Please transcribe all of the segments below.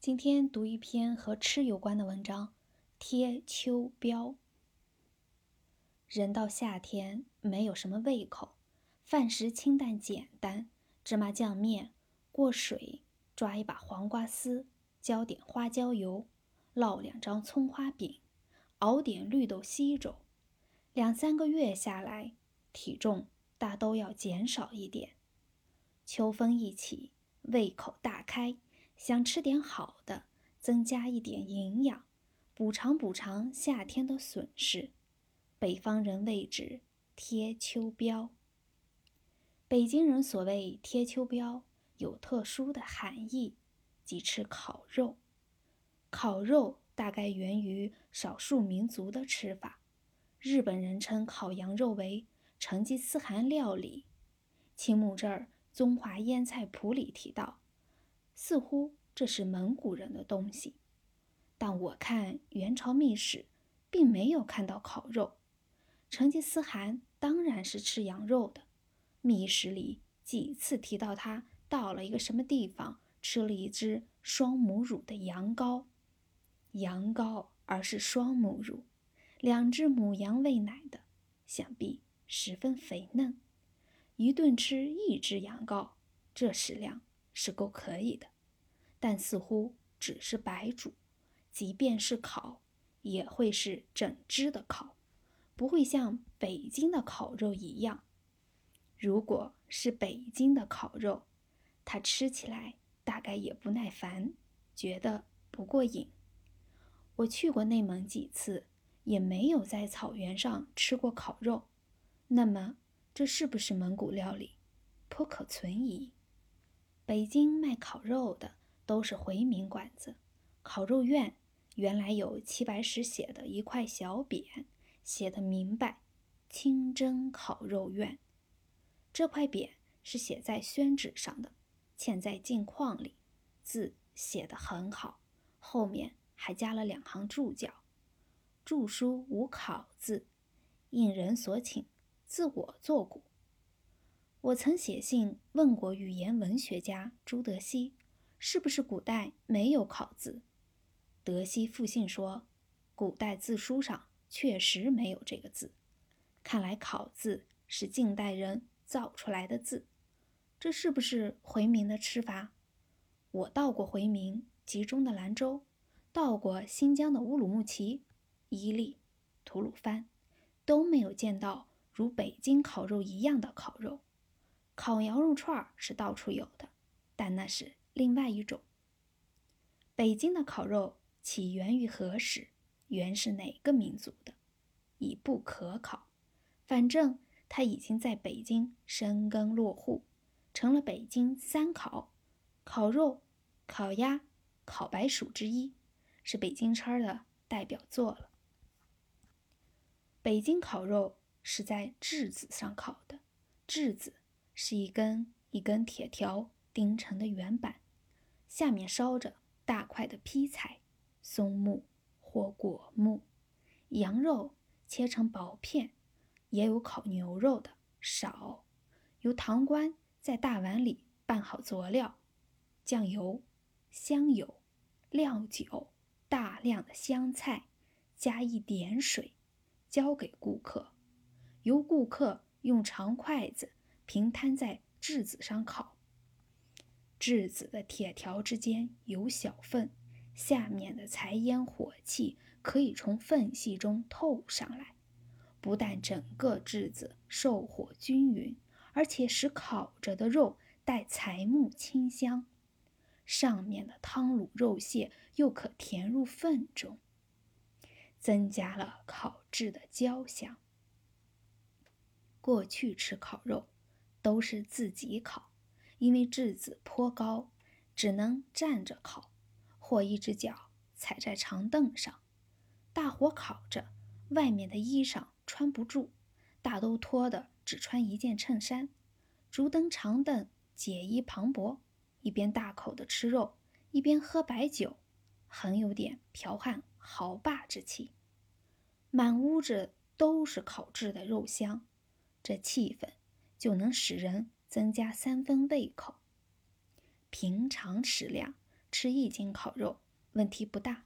今天读一篇和吃有关的文章，贴秋膘。人到夏天没有什么胃口，饭食清淡简单，芝麻酱面，过水，抓一把黄瓜丝，浇点花椒油，烙两张葱花饼，熬点绿豆稀粥，两三个月下来，体重大都要减少一点。秋风一起，胃口大开。想吃点好的，增加一点营养，补偿补偿夏天的损失。北方人谓之贴秋膘。北京人所谓贴秋膘，有特殊的含义，即吃烤肉。烤肉大概源于少数民族的吃法。日本人称烤羊肉为成吉思汗料理。青木这儿《中华腌菜谱》里提到。似乎这是蒙古人的东西，但我看元朝秘史并没有看到烤肉。成吉思汗当然是吃羊肉的，秘史里几次提到他到了一个什么地方，吃了一只双母乳的羊羔，羊羔而是双母乳，两只母羊喂奶的，想必十分肥嫩。一顿吃一只羊羔，这食量。是够可以的，但似乎只是白煮，即便是烤，也会是整只的烤，不会像北京的烤肉一样。如果是北京的烤肉，它吃起来大概也不耐烦，觉得不过瘾。我去过内蒙几次，也没有在草原上吃过烤肉，那么这是不是蒙古料理？颇可存疑。北京卖烤肉的都是回民馆子，烤肉院原来有齐白石写的一块小匾，写的明白“清真烤肉院”。这块匾是写在宣纸上的，嵌在镜框里，字写得很好，后面还加了两行注脚，注书无考字，应人所请，自我作古。我曾写信问过语言文学家朱德熙，是不是古代没有考字？德熙复信说，古代字书上确实没有这个字。看来考字是近代人造出来的字。这是不是回民的吃法？我到过回民集中的兰州，到过新疆的乌鲁木齐、伊犁、吐鲁番，都没有见到如北京烤肉一样的烤肉。烤羊肉串是到处有的，但那是另外一种。北京的烤肉起源于何时？原是哪个民族的？已不可考。反正它已经在北京生根落户，成了北京三烤：烤肉、烤鸭、烤白薯之一，是北京叉的代表作了。北京烤肉是在炙子上烤的，炙子。是一根一根铁条钉成的圆板，下面烧着大块的劈柴，松木或果木。羊肉切成薄片，也有烤牛肉的，少。由堂倌在大碗里拌好佐料，酱油、香油、料酒、大量的香菜，加一点水，交给顾客，由顾客用长筷子。平摊在质子上烤，质子的铁条之间有小缝，下面的柴烟火气可以从缝隙中透上来，不但整个质子受火均匀，而且使烤着的肉带柴木清香，上面的汤卤肉屑又可填入缝中，增加了烤制的焦香。过去吃烤肉。都是自己烤，因为质子颇高，只能站着烤，或一只脚踩在长凳上，大火烤着，外面的衣裳穿不住，大都脱的只穿一件衬衫，竹灯长凳，解衣磅礴，一边大口的吃肉，一边喝白酒，很有点剽悍豪霸之气，满屋子都是烤制的肉香，这气氛。就能使人增加三分胃口。平常食量，吃一斤烤肉，问题不大；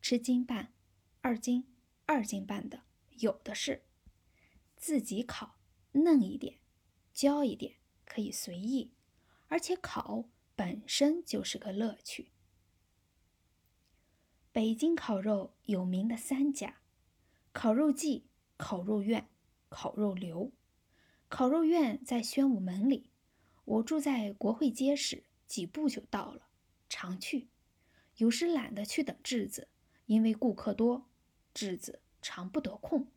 吃斤半、二斤、二斤半的有的是。自己烤，嫩一点，焦一点，可以随意，而且烤本身就是个乐趣。北京烤肉有名的三家：烤肉季、烤肉苑、烤肉流。烤肉院在宣武门里，我住在国会街时，几步就到了，常去。有时懒得去等质子，因为顾客多，质子常不得空。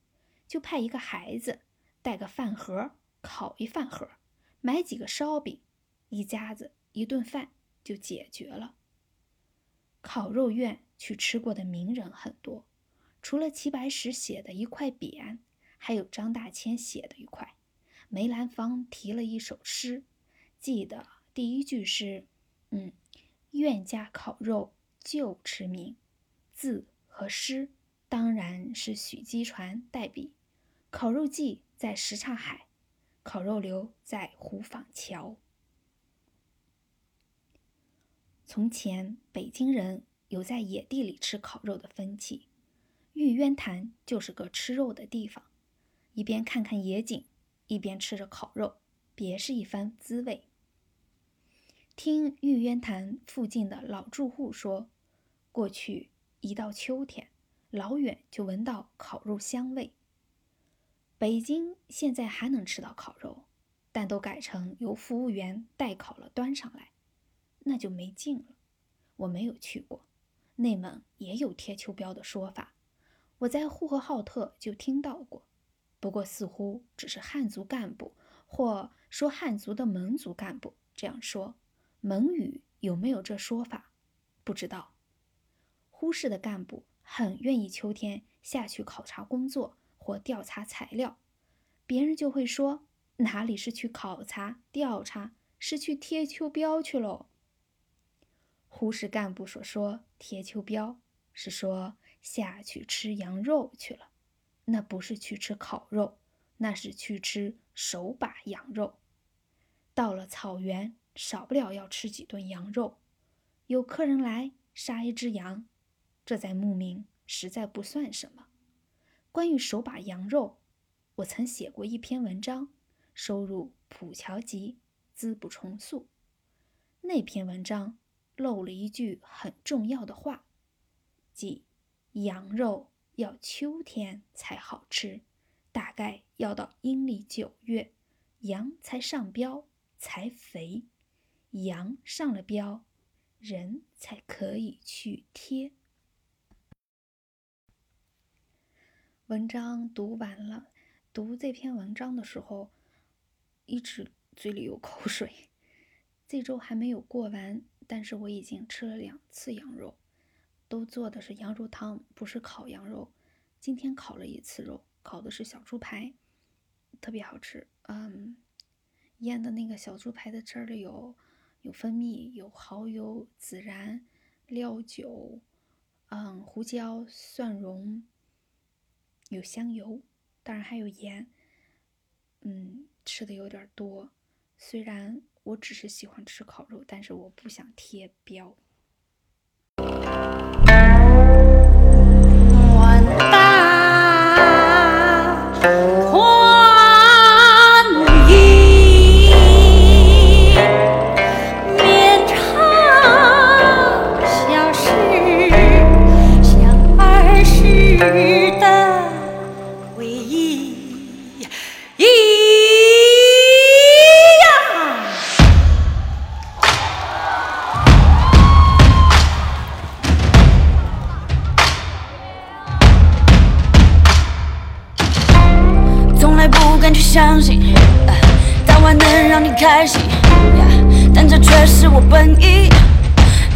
就派一个孩子带个饭盒，烤一饭盒，买几个烧饼，一家子一顿饭就解决了。烤肉院去吃过的名人很多，除了齐白石写的一块匾，还有张大千写的一块。梅兰芳提了一首诗，记得第一句是：“嗯，苑家烤肉就驰名。”字和诗当然是许基传代笔。烤肉季在什刹海，烤肉流在虎坊桥。从前北京人有在野地里吃烤肉的风气，玉渊潭就是个吃肉的地方，一边看看野景，一边吃着烤肉，别是一番滋味。听玉渊潭附近的老住户说，过去一到秋天，老远就闻到烤肉香味。北京现在还能吃到烤肉，但都改成由服务员代烤了端上来，那就没劲了。我没有去过，内蒙也有贴秋膘的说法，我在呼和浩特就听到过，不过似乎只是汉族干部或说汉族的蒙族干部这样说，蒙语有没有这说法，不知道。呼市的干部很愿意秋天下去考察工作。或调查材料，别人就会说哪里是去考察调查，是去贴秋膘去喽。呼市干部所说贴秋膘，是说下去吃羊肉去了，那不是去吃烤肉，那是去吃手把羊肉。到了草原，少不了要吃几顿羊肉。有客人来杀一只羊，这在牧民实在不算什么。关于手把羊肉，我曾写过一篇文章，收入《普桥集》，资不重塑。那篇文章漏了一句很重要的话，即羊肉要秋天才好吃，大概要到阴历九月，羊才上膘才肥，羊上了膘，人才可以去贴。文章读完了，读这篇文章的时候，一直嘴里有口水。这周还没有过完，但是我已经吃了两次羊肉，都做的是羊肉汤，不是烤羊肉。今天烤了一次肉，烤的是小猪排，特别好吃。嗯，腌的那个小猪排的汁儿里有有蜂蜜、有蚝油、孜然、料酒，嗯，胡椒、蒜蓉。有香油，当然还有盐。嗯，吃的有点多。虽然我只是喜欢吃烤肉，但是我不想贴标。相信，早晚能让你开心，但这却是我本意。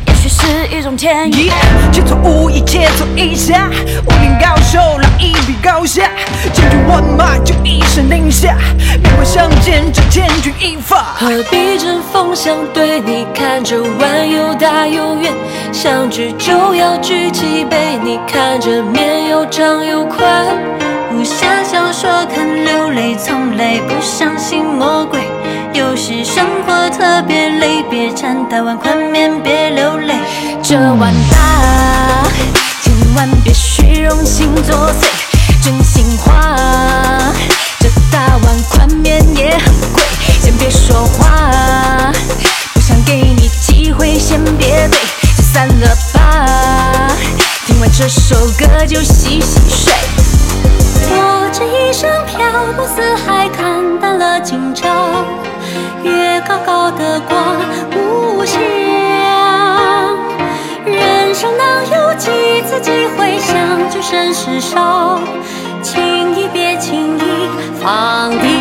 也许是一种天意，切磋武艺，切磋一下，武林高手来一比高下，千军万马就一声令下，面馆相见这千钧一发。何必针锋相对？你看这碗又大又圆，相聚就要举起杯。你看这面又长又宽。写小说看流泪从来不相信魔鬼。有时生活特别累别馋大碗宽面别流泪。这碗大千万别虚荣心作祟。今朝月高高的挂无暇人生能有几次机会相聚甚是少情谊别轻易放低。